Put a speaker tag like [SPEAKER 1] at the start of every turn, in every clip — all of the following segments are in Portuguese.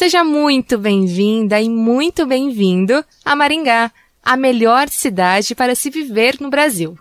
[SPEAKER 1] Seja muito bem-vinda e muito bem-vindo a Maringá, a melhor cidade para se viver no Brasil.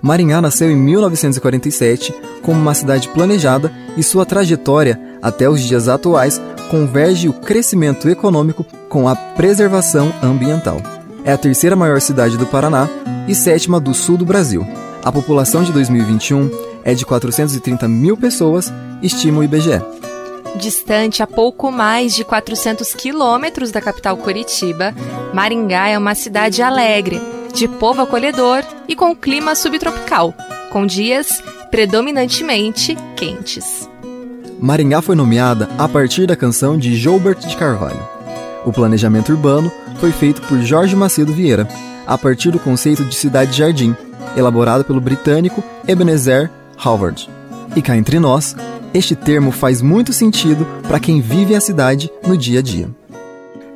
[SPEAKER 2] Maringá nasceu em 1947 como uma cidade planejada e sua trajetória até os dias atuais converge o crescimento econômico com a preservação ambiental. É a terceira maior cidade do Paraná e sétima do sul do Brasil. A população de 2021 é de 430 mil pessoas, estima o IBGE.
[SPEAKER 1] Distante a pouco mais de 400 quilômetros da capital Curitiba, Maringá é uma cidade alegre, de povo acolhedor e com clima subtropical, com dias predominantemente quentes.
[SPEAKER 2] Maringá foi nomeada a partir da canção de Gilbert de Carvalho. O planejamento urbano foi feito por Jorge Macedo Vieira, a partir do conceito de cidade-jardim, elaborado pelo britânico Ebenezer Howard. E cá entre nós, este termo faz muito sentido para quem vive a cidade no dia a dia.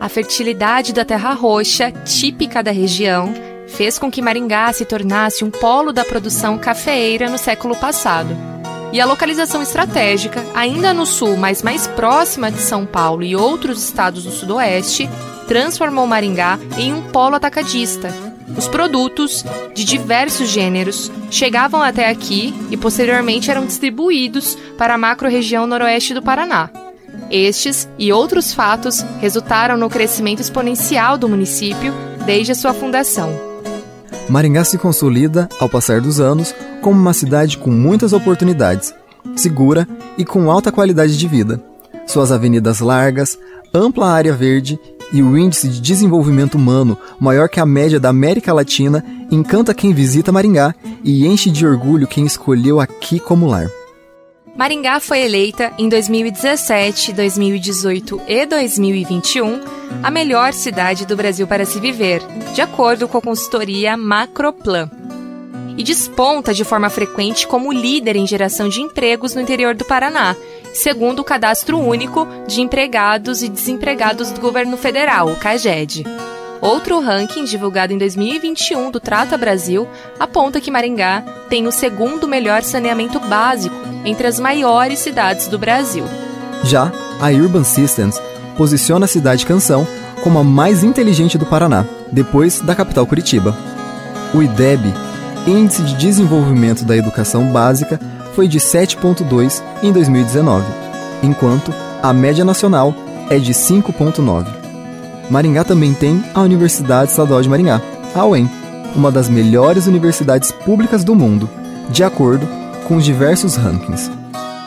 [SPEAKER 1] A fertilidade da terra roxa, típica da região, fez com que Maringá se tornasse um polo da produção cafeeira no século passado. E a localização estratégica, ainda no sul, mas mais próxima de São Paulo e outros estados do sudoeste, transformou Maringá em um polo atacadista. Os produtos, de diversos gêneros, chegavam até aqui e posteriormente eram distribuídos para a macro-região noroeste do Paraná. Estes e outros fatos resultaram no crescimento exponencial do município desde a sua fundação.
[SPEAKER 2] Maringá se consolida, ao passar dos anos, como uma cidade com muitas oportunidades, segura e com alta qualidade de vida. Suas avenidas largas, ampla área verde e o índice de desenvolvimento humano maior que a média da América Latina encanta quem visita Maringá e enche de orgulho quem escolheu aqui como lar.
[SPEAKER 1] Maringá foi eleita em 2017, 2018 e 2021 a melhor cidade do Brasil para se viver, de acordo com a consultoria Macroplan. E desponta de forma frequente como líder em geração de empregos no interior do Paraná, segundo o Cadastro Único de Empregados e Desempregados do Governo Federal, o CAGED. Outro ranking divulgado em 2021 do Trata Brasil aponta que Maringá tem o segundo melhor saneamento básico entre as maiores cidades do Brasil.
[SPEAKER 2] Já a Urban Systems posiciona a cidade Canção como a mais inteligente do Paraná, depois da capital Curitiba. O IDEB, Índice de Desenvolvimento da Educação Básica, foi de 7,2 em 2019, enquanto a média nacional é de 5,9. Maringá também tem a Universidade Estadual de Maringá, a UEM, uma das melhores universidades públicas do mundo, de acordo com os diversos rankings.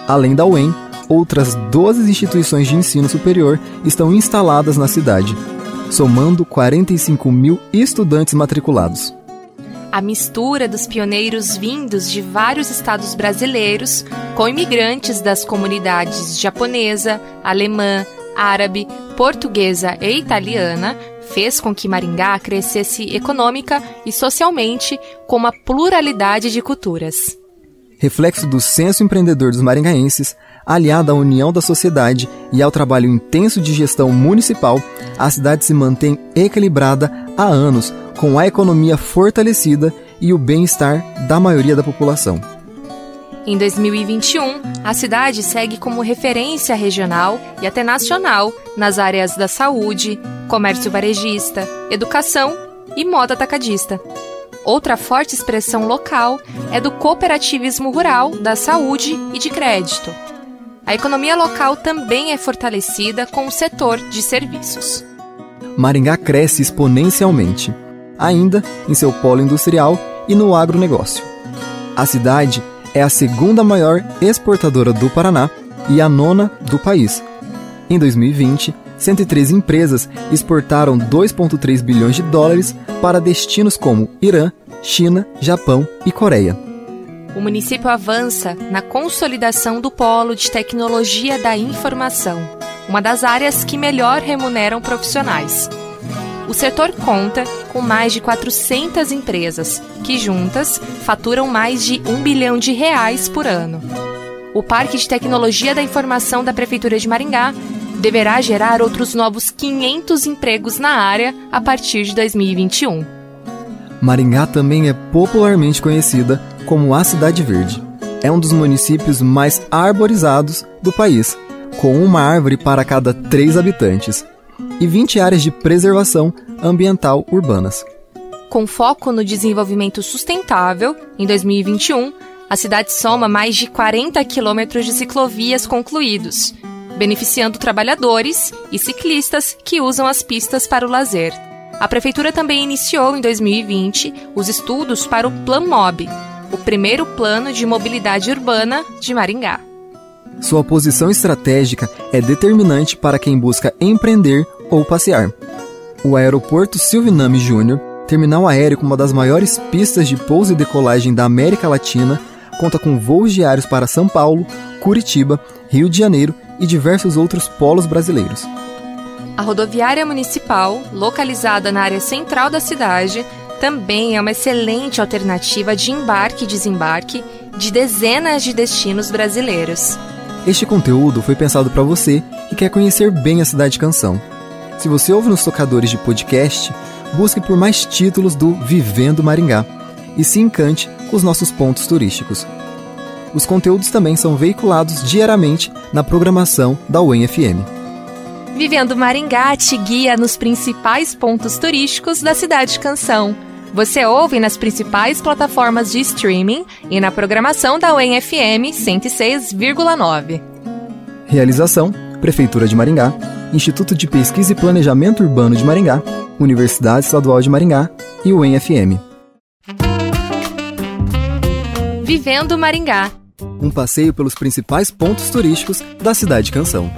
[SPEAKER 2] Além da UEM, outras 12 instituições de ensino superior estão instaladas na cidade, somando 45 mil estudantes matriculados.
[SPEAKER 1] A mistura dos pioneiros vindos de vários estados brasileiros com imigrantes das comunidades japonesa, alemã, árabe, portuguesa e italiana fez com que Maringá crescesse econômica e socialmente com uma pluralidade de culturas.
[SPEAKER 2] Reflexo do senso empreendedor dos maringaenses, aliado à união da sociedade e ao trabalho intenso de gestão municipal, a cidade se mantém equilibrada há anos, com a economia fortalecida e o bem-estar da maioria da população.
[SPEAKER 1] Em 2021, a cidade segue como referência regional e até nacional nas áreas da saúde, comércio varejista, educação e moda atacadista. Outra forte expressão local é do cooperativismo rural, da saúde e de crédito. A economia local também é fortalecida com o setor de serviços.
[SPEAKER 2] Maringá cresce exponencialmente, ainda em seu polo industrial e no agronegócio. A cidade é a segunda maior exportadora do Paraná e a nona do país. Em 2020, 113 empresas exportaram 2,3 bilhões de dólares para destinos como Irã, China, Japão e Coreia.
[SPEAKER 1] O município avança na consolidação do polo de tecnologia da informação, uma das áreas que melhor remuneram profissionais. O setor conta com mais de 400 empresas, que juntas faturam mais de um bilhão de reais por ano. O Parque de Tecnologia da Informação da Prefeitura de Maringá deverá gerar outros novos 500 empregos na área a partir de 2021.
[SPEAKER 2] Maringá também é popularmente conhecida como a Cidade Verde. É um dos municípios mais arborizados do país, com uma árvore para cada três habitantes, e 20 áreas de preservação ambiental urbanas.
[SPEAKER 1] Com foco no desenvolvimento sustentável, em 2021, a cidade soma mais de 40 quilômetros de ciclovias concluídos, beneficiando trabalhadores e ciclistas que usam as pistas para o lazer. A prefeitura também iniciou em 2020 os estudos para o Plan Mob, o primeiro plano de mobilidade urbana de Maringá.
[SPEAKER 2] Sua posição estratégica é determinante para quem busca empreender ou passear. O aeroporto Silviname Júnior, terminal aéreo com uma das maiores pistas de pouso e decolagem da América Latina, conta com voos diários para São Paulo, Curitiba, Rio de Janeiro e diversos outros polos brasileiros.
[SPEAKER 1] A rodoviária municipal, localizada na área central da cidade, também é uma excelente alternativa de embarque e desembarque de dezenas de destinos brasileiros.
[SPEAKER 2] Este conteúdo foi pensado para você que quer conhecer bem a cidade canção. Se você ouve nos tocadores de podcast, busque por mais títulos do Vivendo Maringá e se encante com os nossos pontos turísticos. Os conteúdos também são veiculados diariamente na programação da UEM-FM.
[SPEAKER 1] Vivendo Maringá te guia nos principais pontos turísticos da cidade Canção. Você ouve nas principais plataformas de streaming e na programação da UEM-FM 106,9.
[SPEAKER 2] Realização: Prefeitura de Maringá, Instituto de Pesquisa e Planejamento Urbano de Maringá, Universidade Estadual de Maringá e UEM-FM.
[SPEAKER 1] Vivendo Maringá.
[SPEAKER 2] Um passeio pelos principais pontos turísticos da cidade Canção.